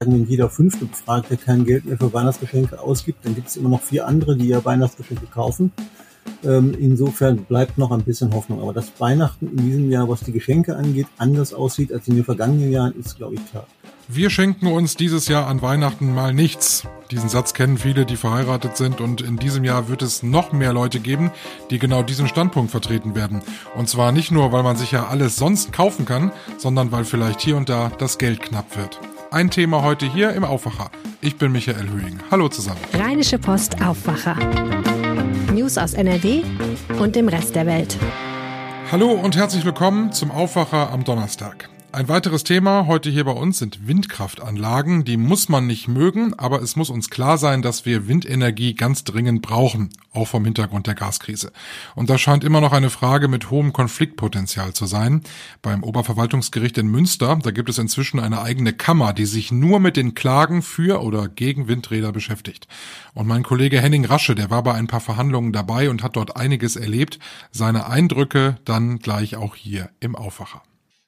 wenn jeder fünfte Befragte kein Geld mehr für Weihnachtsgeschenke ausgibt, dann gibt es immer noch vier andere, die ja Weihnachtsgeschenke kaufen. Ähm, insofern bleibt noch ein bisschen Hoffnung. Aber dass Weihnachten in diesem Jahr, was die Geschenke angeht, anders aussieht als in den vergangenen Jahren, ist, glaube ich, klar. Wir schenken uns dieses Jahr an Weihnachten mal nichts. Diesen Satz kennen viele, die verheiratet sind und in diesem Jahr wird es noch mehr Leute geben, die genau diesen Standpunkt vertreten werden. Und zwar nicht nur, weil man sich ja alles sonst kaufen kann, sondern weil vielleicht hier und da das Geld knapp wird. Ein Thema heute hier im Aufwacher. Ich bin Michael Höhing. Hallo zusammen. Rheinische Post Aufwacher. News aus NRW und dem Rest der Welt. Hallo und herzlich willkommen zum Aufwacher am Donnerstag. Ein weiteres Thema heute hier bei uns sind Windkraftanlagen. Die muss man nicht mögen, aber es muss uns klar sein, dass wir Windenergie ganz dringend brauchen, auch vom Hintergrund der Gaskrise. Und das scheint immer noch eine Frage mit hohem Konfliktpotenzial zu sein. Beim Oberverwaltungsgericht in Münster, da gibt es inzwischen eine eigene Kammer, die sich nur mit den Klagen für oder gegen Windräder beschäftigt. Und mein Kollege Henning Rasche, der war bei ein paar Verhandlungen dabei und hat dort einiges erlebt. Seine Eindrücke dann gleich auch hier im Aufwacher.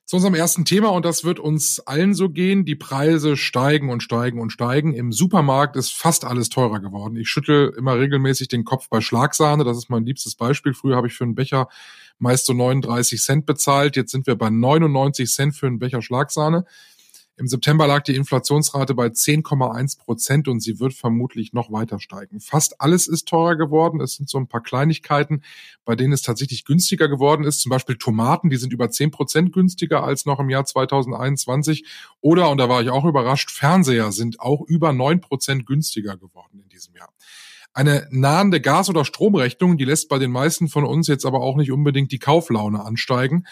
Zu unserem ersten Thema, und das wird uns allen so gehen, die Preise steigen und steigen und steigen. Im Supermarkt ist fast alles teurer geworden. Ich schüttel immer regelmäßig den Kopf bei Schlagsahne, das ist mein liebstes Beispiel. Früher habe ich für einen Becher meist so 39 Cent bezahlt, jetzt sind wir bei 99 Cent für einen Becher Schlagsahne. Im September lag die Inflationsrate bei 10,1 Prozent und sie wird vermutlich noch weiter steigen. Fast alles ist teurer geworden. Es sind so ein paar Kleinigkeiten, bei denen es tatsächlich günstiger geworden ist. Zum Beispiel Tomaten, die sind über 10 Prozent günstiger als noch im Jahr 2021. Oder, und da war ich auch überrascht, Fernseher sind auch über 9 Prozent günstiger geworden in diesem Jahr. Eine nahende Gas- oder Stromrechnung, die lässt bei den meisten von uns jetzt aber auch nicht unbedingt die Kauflaune ansteigen.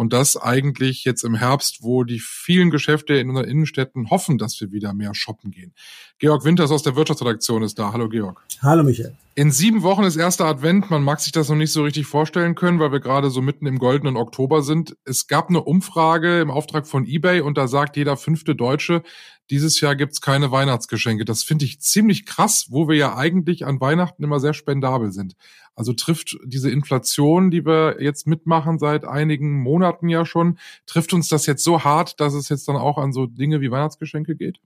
Und das eigentlich jetzt im Herbst, wo die vielen Geschäfte in unseren Innenstädten hoffen, dass wir wieder mehr shoppen gehen. Georg Winters aus der Wirtschaftsredaktion ist da. Hallo Georg. Hallo Michael. In sieben Wochen ist erster Advent. Man mag sich das noch nicht so richtig vorstellen können, weil wir gerade so mitten im goldenen Oktober sind. Es gab eine Umfrage im Auftrag von eBay und da sagt jeder fünfte Deutsche, dieses Jahr gibt's keine Weihnachtsgeschenke. Das finde ich ziemlich krass, wo wir ja eigentlich an Weihnachten immer sehr spendabel sind. Also trifft diese Inflation, die wir jetzt mitmachen seit einigen Monaten ja schon, trifft uns das jetzt so hart, dass es jetzt dann auch an so Dinge wie Weihnachtsgeschenke geht?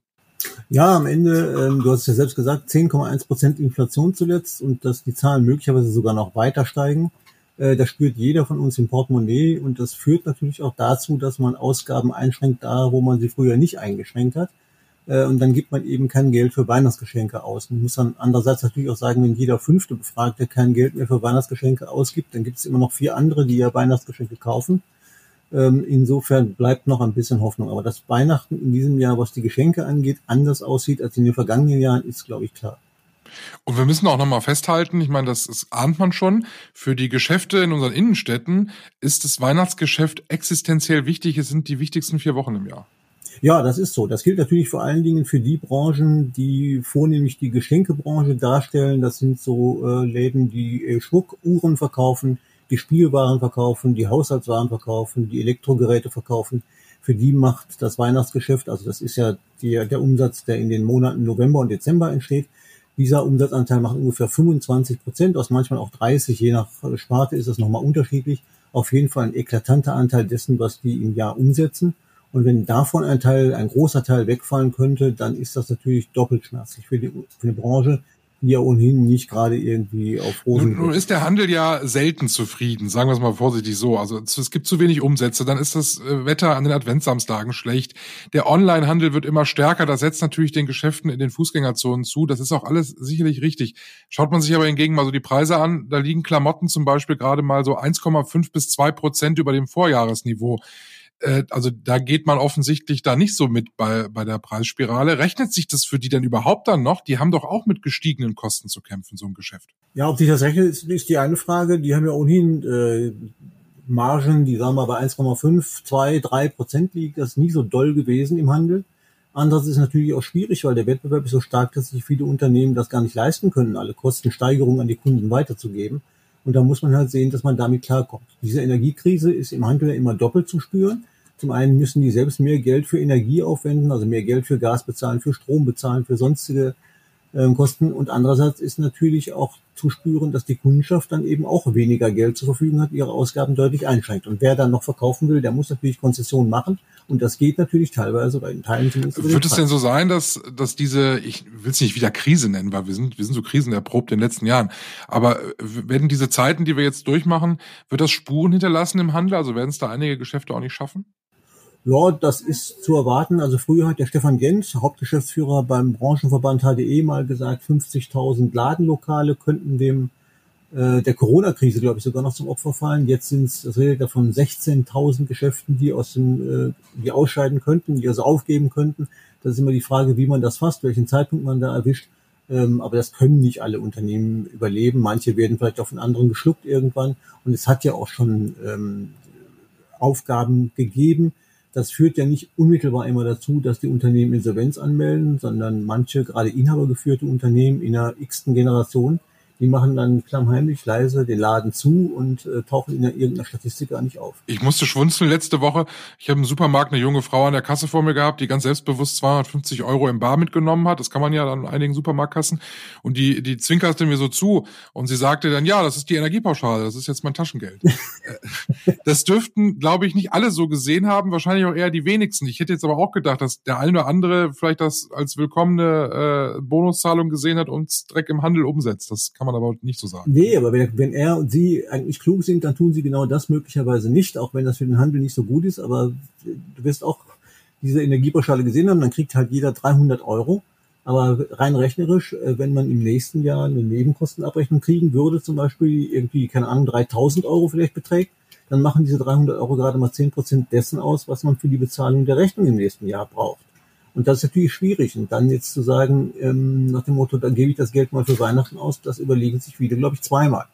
Ja, am Ende, ähm, du hast es ja selbst gesagt, 10,1 Prozent Inflation zuletzt und dass die Zahlen möglicherweise sogar noch weiter steigen. Äh, das spürt jeder von uns im Portemonnaie und das führt natürlich auch dazu, dass man Ausgaben einschränkt da, wo man sie früher nicht eingeschränkt hat. Äh, und dann gibt man eben kein Geld für Weihnachtsgeschenke aus. Man muss dann andererseits natürlich auch sagen, wenn jeder fünfte Befragte kein Geld mehr für Weihnachtsgeschenke ausgibt, dann gibt es immer noch vier andere, die ja Weihnachtsgeschenke kaufen. Ähm, insofern bleibt noch ein bisschen Hoffnung. Aber dass Weihnachten in diesem Jahr, was die Geschenke angeht, anders aussieht als in den vergangenen Jahren, ist, glaube ich, klar. Und wir müssen auch nochmal festhalten, ich meine, das, das ahnt man schon, für die Geschäfte in unseren Innenstädten ist das Weihnachtsgeschäft existenziell wichtig. Es sind die wichtigsten vier Wochen im Jahr. Ja, das ist so. Das gilt natürlich vor allen Dingen für die Branchen, die vornehmlich die Geschenkebranche darstellen. Das sind so äh, Läden, die äh, Schmuckuhren verkaufen, die Spielwaren verkaufen, die Haushaltswaren verkaufen, die Elektrogeräte verkaufen. Für die macht das Weihnachtsgeschäft, also das ist ja die, der Umsatz, der in den Monaten November und Dezember entsteht. Dieser Umsatzanteil macht ungefähr 25 Prozent, aus manchmal auch 30, je nach Sparte ist das nochmal unterschiedlich. Auf jeden Fall ein eklatanter Anteil dessen, was die im Jahr umsetzen. Und wenn davon ein Teil, ein großer Teil wegfallen könnte, dann ist das natürlich doppelt schmerzlich für die, für die Branche, die ja ohnehin nicht gerade irgendwie auf Rosen. Nun, nun ist der Handel ja selten zufrieden, sagen wir es mal vorsichtig so. Also es gibt zu wenig Umsätze, dann ist das äh, Wetter an den Adventsamstagen schlecht. Der Onlinehandel wird immer stärker, das setzt natürlich den Geschäften in den Fußgängerzonen zu. Das ist auch alles sicherlich richtig. Schaut man sich aber hingegen mal so die Preise an, da liegen Klamotten zum Beispiel gerade mal so 1,5 bis 2 Prozent über dem Vorjahresniveau. Äh, also da geht man offensichtlich da nicht so mit bei, bei der Preisspirale. Rechnet sich das für die denn überhaupt dann noch? Die haben doch auch mit gestiegenen Kosten zu kämpfen, so ein Geschäft. Ja, ob sich das rechnet, ist, ist die eine Frage. Die haben ja ohnehin äh, Margen, die sagen wir bei 1,5, 2, 3 Prozent liegen. Das ist nie so doll gewesen im Handel. Andererseits ist es natürlich auch schwierig, weil der Wettbewerb ist so stark, dass sich viele Unternehmen das gar nicht leisten können, alle Kostensteigerungen an die Kunden weiterzugeben. Und da muss man halt sehen, dass man damit klarkommt. Diese Energiekrise ist im Handel ja immer doppelt zu spüren. Zum einen müssen die selbst mehr Geld für Energie aufwenden, also mehr Geld für Gas bezahlen, für Strom bezahlen, für sonstige ähm, kosten. Und andererseits ist natürlich auch zu spüren, dass die Kundschaft dann eben auch weniger Geld zur Verfügung hat, ihre Ausgaben deutlich einschränkt. Und wer dann noch verkaufen will, der muss natürlich Konzessionen machen. Und das geht natürlich teilweise bei den Teilen zumindest. Wird es denn so sein, dass, dass diese, ich will es nicht wieder Krise nennen, weil wir sind, wir sind so krisenerprobt in den letzten Jahren. Aber werden diese Zeiten, die wir jetzt durchmachen, wird das Spuren hinterlassen im Handel? Also werden es da einige Geschäfte auch nicht schaffen? Ja, das ist zu erwarten. Also früher hat der Stefan Jens, Hauptgeschäftsführer beim Branchenverband HDE, mal gesagt, 50.000 Ladenlokale könnten dem äh, der Corona-Krise, glaube ich, sogar noch zum Opfer fallen. Jetzt sind es, das redet davon 16.000 Geschäften, die aus dem, äh, die ausscheiden könnten, die also aufgeben könnten. Das ist immer die Frage, wie man das fasst, welchen Zeitpunkt man da erwischt. Ähm, aber das können nicht alle Unternehmen überleben. Manche werden vielleicht auch von anderen geschluckt irgendwann. Und es hat ja auch schon ähm, Aufgaben gegeben, das führt ja nicht unmittelbar immer dazu, dass die Unternehmen Insolvenz anmelden, sondern manche, gerade inhabergeführte Unternehmen in der x-ten Generation, die machen dann klammheimlich leise den Laden zu und äh, tauchen in irgendeiner Statistik gar nicht auf. Ich musste schwunzeln letzte Woche. Ich habe im Supermarkt eine junge Frau an der Kasse vor mir gehabt, die ganz selbstbewusst 250 Euro im Bar mitgenommen hat. Das kann man ja an einigen Supermarktkassen. Und die, die zwinkerte mir so zu und sie sagte dann, ja, das ist die Energiepauschale, das ist jetzt mein Taschengeld. Das dürften, glaube ich, nicht alle so gesehen haben, wahrscheinlich auch eher die wenigsten. Ich hätte jetzt aber auch gedacht, dass der eine oder andere vielleicht das als willkommene äh, Bonuszahlung gesehen hat und Dreck im Handel umsetzt. Das kann kann man aber nicht so sagen. Nee, aber wenn, wenn er und sie eigentlich klug sind, dann tun sie genau das möglicherweise nicht, auch wenn das für den Handel nicht so gut ist. Aber du wirst auch diese Energiepauschale gesehen haben, dann kriegt halt jeder 300 Euro. Aber rein rechnerisch, äh, wenn man im nächsten Jahr eine Nebenkostenabrechnung kriegen würde, zum Beispiel irgendwie, keine Ahnung, 3000 Euro vielleicht beträgt, dann machen diese 300 Euro gerade mal 10 Prozent dessen aus, was man für die Bezahlung der Rechnung im nächsten Jahr braucht. Und das ist natürlich schwierig. Und dann jetzt zu sagen, ähm, nach dem Motto, dann gebe ich das Geld mal für Weihnachten aus, das überlegen sich viele, glaube ich, zweimal.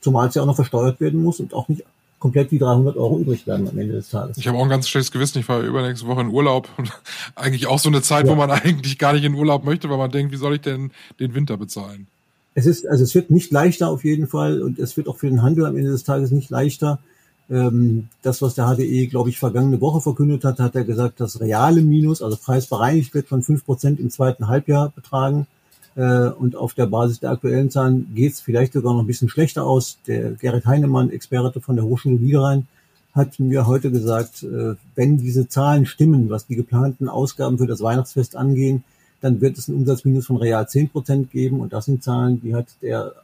Zumal es ja auch noch versteuert werden muss und auch nicht komplett die 300 Euro übrig bleiben am Ende des Tages. Ich habe auch ein ganz schlechtes Gewissen. Ich war übernächste Woche in Urlaub. eigentlich auch so eine Zeit, ja. wo man eigentlich gar nicht in Urlaub möchte, weil man denkt, wie soll ich denn den Winter bezahlen? Es ist, also es wird nicht leichter auf jeden Fall und es wird auch für den Handel am Ende des Tages nicht leichter, ähm, das, was der HDE, glaube ich, vergangene Woche verkündet hat, hat er gesagt, das reale Minus, also preisbereinigt wird von fünf Prozent im zweiten Halbjahr betragen. Äh, und auf der Basis der aktuellen Zahlen geht es vielleicht sogar noch ein bisschen schlechter aus. Der Gerrit Heinemann, Experte von der Hochschule Niederrhein, hat mir heute gesagt, äh, wenn diese Zahlen stimmen, was die geplanten Ausgaben für das Weihnachtsfest angehen, dann wird es ein Umsatzminus von real zehn Prozent geben. Und das sind Zahlen, die hat der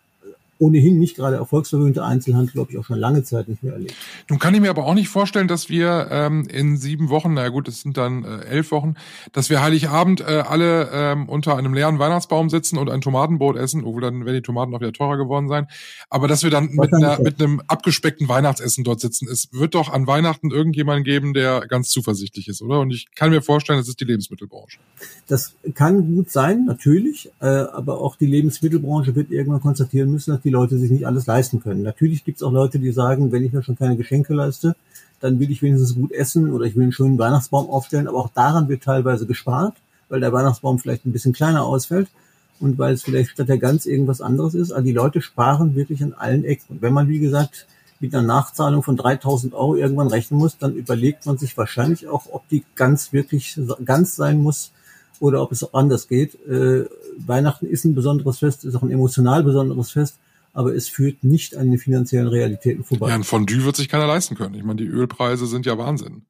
ohnehin nicht gerade erfolgsverwöhnte Einzelhandel, glaube ich, auch schon lange Zeit nicht mehr erlebt. Nun kann ich mir aber auch nicht vorstellen, dass wir ähm, in sieben Wochen, na gut, es sind dann äh, elf Wochen, dass wir Heiligabend äh, alle ähm, unter einem leeren Weihnachtsbaum sitzen und ein Tomatenbrot essen, obwohl dann werden die Tomaten auch wieder teurer geworden sein, aber dass wir dann mit, einer, mit einem abgespeckten Weihnachtsessen dort sitzen. Es wird doch an Weihnachten irgendjemanden geben, der ganz zuversichtlich ist, oder? Und ich kann mir vorstellen, das ist die Lebensmittelbranche. Das kann gut sein, natürlich, äh, aber auch die Lebensmittelbranche wird irgendwann konstatieren müssen, dass die Leute sich nicht alles leisten können. Natürlich gibt es auch Leute, die sagen, wenn ich mir schon keine Geschenke leiste, dann will ich wenigstens gut essen oder ich will einen schönen Weihnachtsbaum aufstellen. Aber auch daran wird teilweise gespart, weil der Weihnachtsbaum vielleicht ein bisschen kleiner ausfällt und weil es vielleicht statt der Gans irgendwas anderes ist. Also die Leute sparen wirklich an allen Ecken. Und wenn man, wie gesagt, mit einer Nachzahlung von 3000 Euro irgendwann rechnen muss, dann überlegt man sich wahrscheinlich auch, ob die Gans wirklich ganz sein muss oder ob es auch anders geht. Äh, Weihnachten ist ein besonderes Fest, ist auch ein emotional besonderes Fest aber es führt nicht an den finanziellen Realitäten vorbei. Ja, ein Fondue wird sich keiner leisten können. Ich meine, die Ölpreise sind ja Wahnsinn.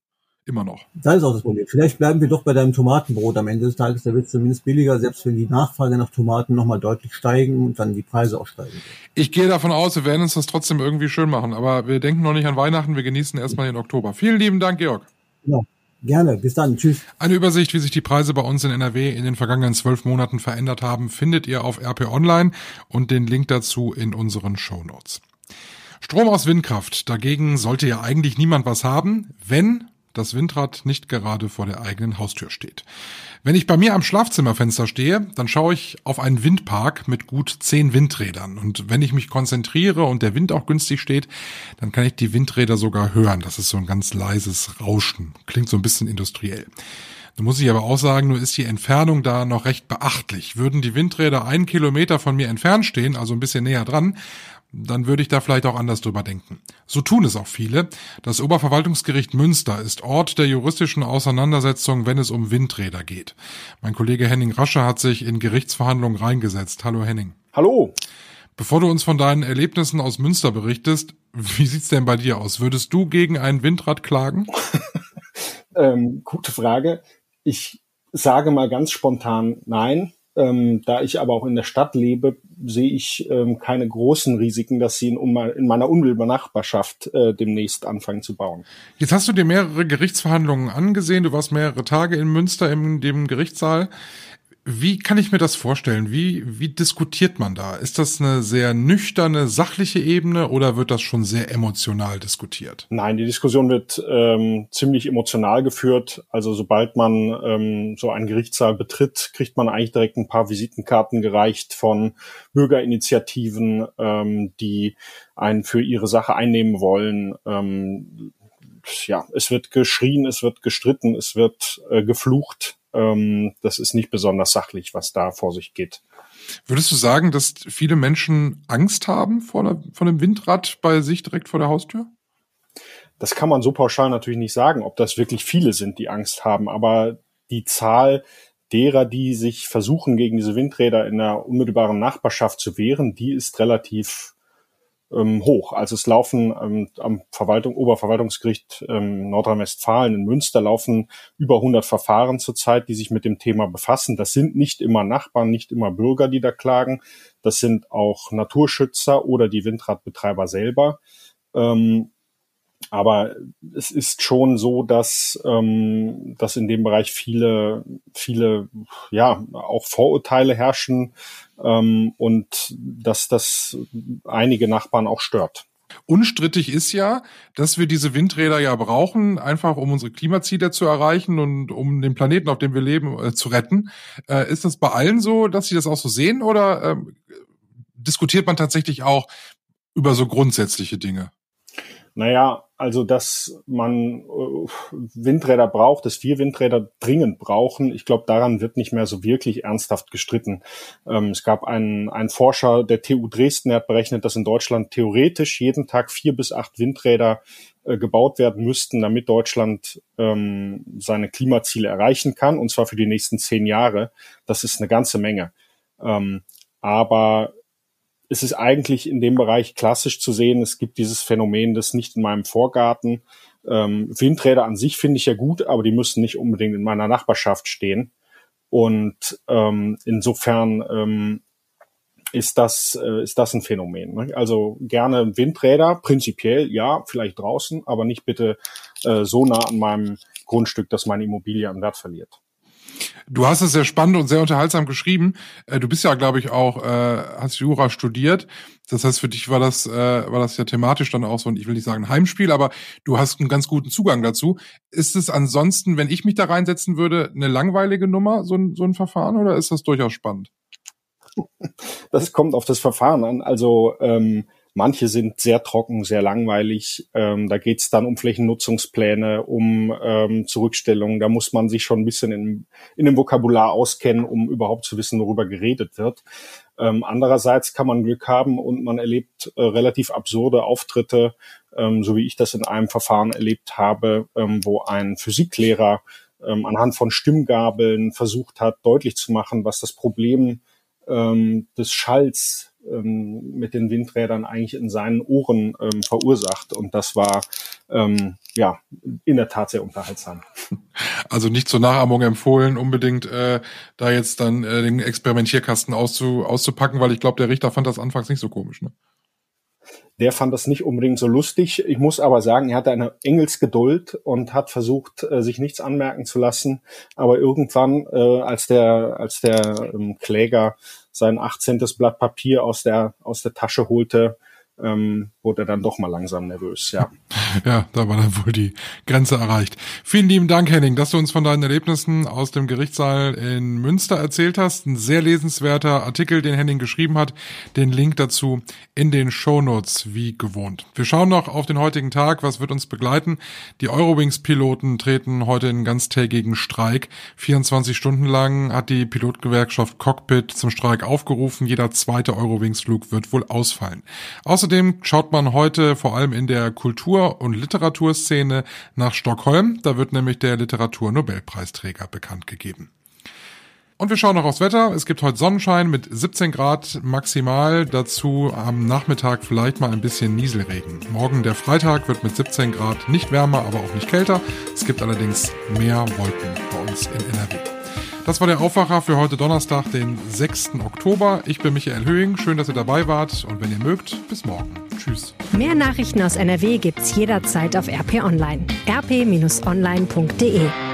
Immer noch. Das ist auch das Problem. Vielleicht bleiben wir doch bei deinem Tomatenbrot am Ende des Tages. Da wird es zumindest billiger, selbst wenn die Nachfrage nach Tomaten nochmal deutlich steigen und dann die Preise auch steigen. Ich gehe davon aus, wir werden uns das trotzdem irgendwie schön machen. Aber wir denken noch nicht an Weihnachten. Wir genießen erstmal den Oktober. Vielen lieben Dank, Georg. Genau. Gerne, bis dann. Tschüss. Eine Übersicht, wie sich die Preise bei uns in NRW in den vergangenen zwölf Monaten verändert haben, findet ihr auf RP Online und den Link dazu in unseren Show. Strom aus Windkraft. Dagegen sollte ja eigentlich niemand was haben, wenn das Windrad nicht gerade vor der eigenen Haustür steht. Wenn ich bei mir am Schlafzimmerfenster stehe, dann schaue ich auf einen Windpark mit gut zehn Windrädern. Und wenn ich mich konzentriere und der Wind auch günstig steht, dann kann ich die Windräder sogar hören. Das ist so ein ganz leises Rauschen. Klingt so ein bisschen industriell. Da muss ich aber auch sagen, nur ist die Entfernung da noch recht beachtlich. Würden die Windräder einen Kilometer von mir entfernt stehen, also ein bisschen näher dran, dann würde ich da vielleicht auch anders drüber denken. So tun es auch viele. Das Oberverwaltungsgericht Münster ist Ort der juristischen Auseinandersetzung, wenn es um Windräder geht. Mein Kollege Henning Rasche hat sich in Gerichtsverhandlungen reingesetzt. Hallo Henning. Hallo. Bevor du uns von deinen Erlebnissen aus Münster berichtest, wie sieht's denn bei dir aus? Würdest du gegen ein Windrad klagen? ähm, gute Frage. Ich sage mal ganz spontan nein. Ähm, da ich aber auch in der Stadt lebe, sehe ich ähm, keine großen Risiken, dass sie in, in meiner unmittelbaren Nachbarschaft äh, demnächst anfangen zu bauen. Jetzt hast du dir mehrere Gerichtsverhandlungen angesehen. Du warst mehrere Tage in Münster in dem Gerichtssaal. Wie kann ich mir das vorstellen? Wie, wie diskutiert man da? Ist das eine sehr nüchterne, sachliche Ebene oder wird das schon sehr emotional diskutiert? Nein, die Diskussion wird ähm, ziemlich emotional geführt. Also sobald man ähm, so einen Gerichtssaal betritt, kriegt man eigentlich direkt ein paar Visitenkarten gereicht von Bürgerinitiativen, ähm, die einen für ihre Sache einnehmen wollen. Ähm, ja, es wird geschrien, es wird gestritten, es wird äh, geflucht ähm, das ist nicht besonders sachlich, was da vor sich geht. Würdest du sagen, dass viele Menschen Angst haben vor, der, vor dem Windrad bei sich direkt vor der Haustür? Das kann man so pauschal natürlich nicht sagen, ob das wirklich viele sind, die Angst haben, aber die Zahl derer, die sich versuchen, gegen diese Windräder in der unmittelbaren Nachbarschaft zu wehren, die ist relativ ähm, hoch. Also es laufen ähm, am Verwaltung, Oberverwaltungsgericht ähm, Nordrhein-Westfalen in Münster laufen über 100 Verfahren zurzeit, die sich mit dem Thema befassen. Das sind nicht immer Nachbarn, nicht immer Bürger, die da klagen. Das sind auch Naturschützer oder die Windradbetreiber selber. Ähm, aber es ist schon so, dass, ähm, dass in dem Bereich viele, viele, ja, auch Vorurteile herrschen ähm, und dass das einige Nachbarn auch stört. Unstrittig ist ja, dass wir diese Windräder ja brauchen, einfach um unsere Klimaziele zu erreichen und um den Planeten, auf dem wir leben, äh, zu retten. Äh, ist das bei allen so, dass sie das auch so sehen oder äh, diskutiert man tatsächlich auch über so grundsätzliche Dinge? Naja, also dass man äh, Windräder braucht, dass wir Windräder dringend brauchen, ich glaube, daran wird nicht mehr so wirklich ernsthaft gestritten. Ähm, es gab einen, einen Forscher der TU Dresden, der hat berechnet, dass in Deutschland theoretisch jeden Tag vier bis acht Windräder äh, gebaut werden müssten, damit Deutschland ähm, seine Klimaziele erreichen kann, und zwar für die nächsten zehn Jahre. Das ist eine ganze Menge. Ähm, aber es ist eigentlich in dem Bereich klassisch zu sehen, es gibt dieses Phänomen des nicht in meinem Vorgarten. Ähm, Windräder an sich finde ich ja gut, aber die müssen nicht unbedingt in meiner Nachbarschaft stehen. Und ähm, insofern ähm, ist das, äh, ist das ein Phänomen. Ne? Also gerne Windräder, prinzipiell ja, vielleicht draußen, aber nicht bitte äh, so nah an meinem Grundstück, dass meine Immobilie an Wert verliert. Du hast es sehr spannend und sehr unterhaltsam geschrieben. Äh, du bist ja, glaube ich, auch, äh, hast Jura studiert. Das heißt, für dich war das, äh, war das ja thematisch dann auch so, und ich will nicht sagen Heimspiel, aber du hast einen ganz guten Zugang dazu. Ist es ansonsten, wenn ich mich da reinsetzen würde, eine langweilige Nummer, so ein, so ein Verfahren, oder ist das durchaus spannend? Das kommt auf das Verfahren an. Also ähm, Manche sind sehr trocken, sehr langweilig. Ähm, da geht es dann um Flächennutzungspläne, um ähm, Zurückstellungen. Da muss man sich schon ein bisschen in, in dem Vokabular auskennen, um überhaupt zu wissen, worüber geredet wird. Ähm, andererseits kann man Glück haben und man erlebt äh, relativ absurde Auftritte, ähm, so wie ich das in einem Verfahren erlebt habe, ähm, wo ein Physiklehrer ähm, anhand von Stimmgabeln versucht hat, deutlich zu machen, was das Problem ähm, des Schalls ähm, mit den Windrädern eigentlich in seinen Ohren ähm, verursacht. Und das war ähm, ja in der Tat sehr unterhaltsam. Also nicht zur Nachahmung empfohlen, unbedingt äh, da jetzt dann äh, den Experimentierkasten auszu, auszupacken, weil ich glaube, der Richter fand das anfangs nicht so komisch. Ne? Der fand das nicht unbedingt so lustig. Ich muss aber sagen, er hatte eine Engelsgeduld und hat versucht, äh, sich nichts anmerken zu lassen. Aber irgendwann, äh, als der, als der ähm, Kläger sein 18. Blatt Papier aus der, aus der Tasche holte, ähm, wurde er dann doch mal langsam nervös, ja. Ja, da war dann wohl die Grenze erreicht. Vielen lieben Dank, Henning, dass du uns von deinen Erlebnissen aus dem Gerichtssaal in Münster erzählt hast. Ein sehr lesenswerter Artikel, den Henning geschrieben hat. Den Link dazu in den Shownotes, wie gewohnt. Wir schauen noch auf den heutigen Tag. Was wird uns begleiten? Die Eurowings-Piloten treten heute in ganztägigen Streik. 24 Stunden lang hat die Pilotgewerkschaft Cockpit zum Streik aufgerufen. Jeder zweite Eurowings-Flug wird wohl ausfallen. Außerdem schaut man heute vor allem in der Kultur- und Literaturszene nach Stockholm. Da wird nämlich der Literaturnobelpreisträger bekannt gegeben. Und wir schauen noch aufs Wetter. Es gibt heute Sonnenschein mit 17 Grad maximal. Dazu am Nachmittag vielleicht mal ein bisschen Nieselregen. Morgen der Freitag wird mit 17 Grad nicht wärmer, aber auch nicht kälter. Es gibt allerdings mehr Wolken bei uns in NRW. Das war der Aufwacher für heute Donnerstag, den 6. Oktober. Ich bin Michael Höhing. Schön, dass ihr dabei wart. Und wenn ihr mögt, bis morgen. Tschüss. Mehr Nachrichten aus NRW gibt's jederzeit auf RP Online. rp-online.de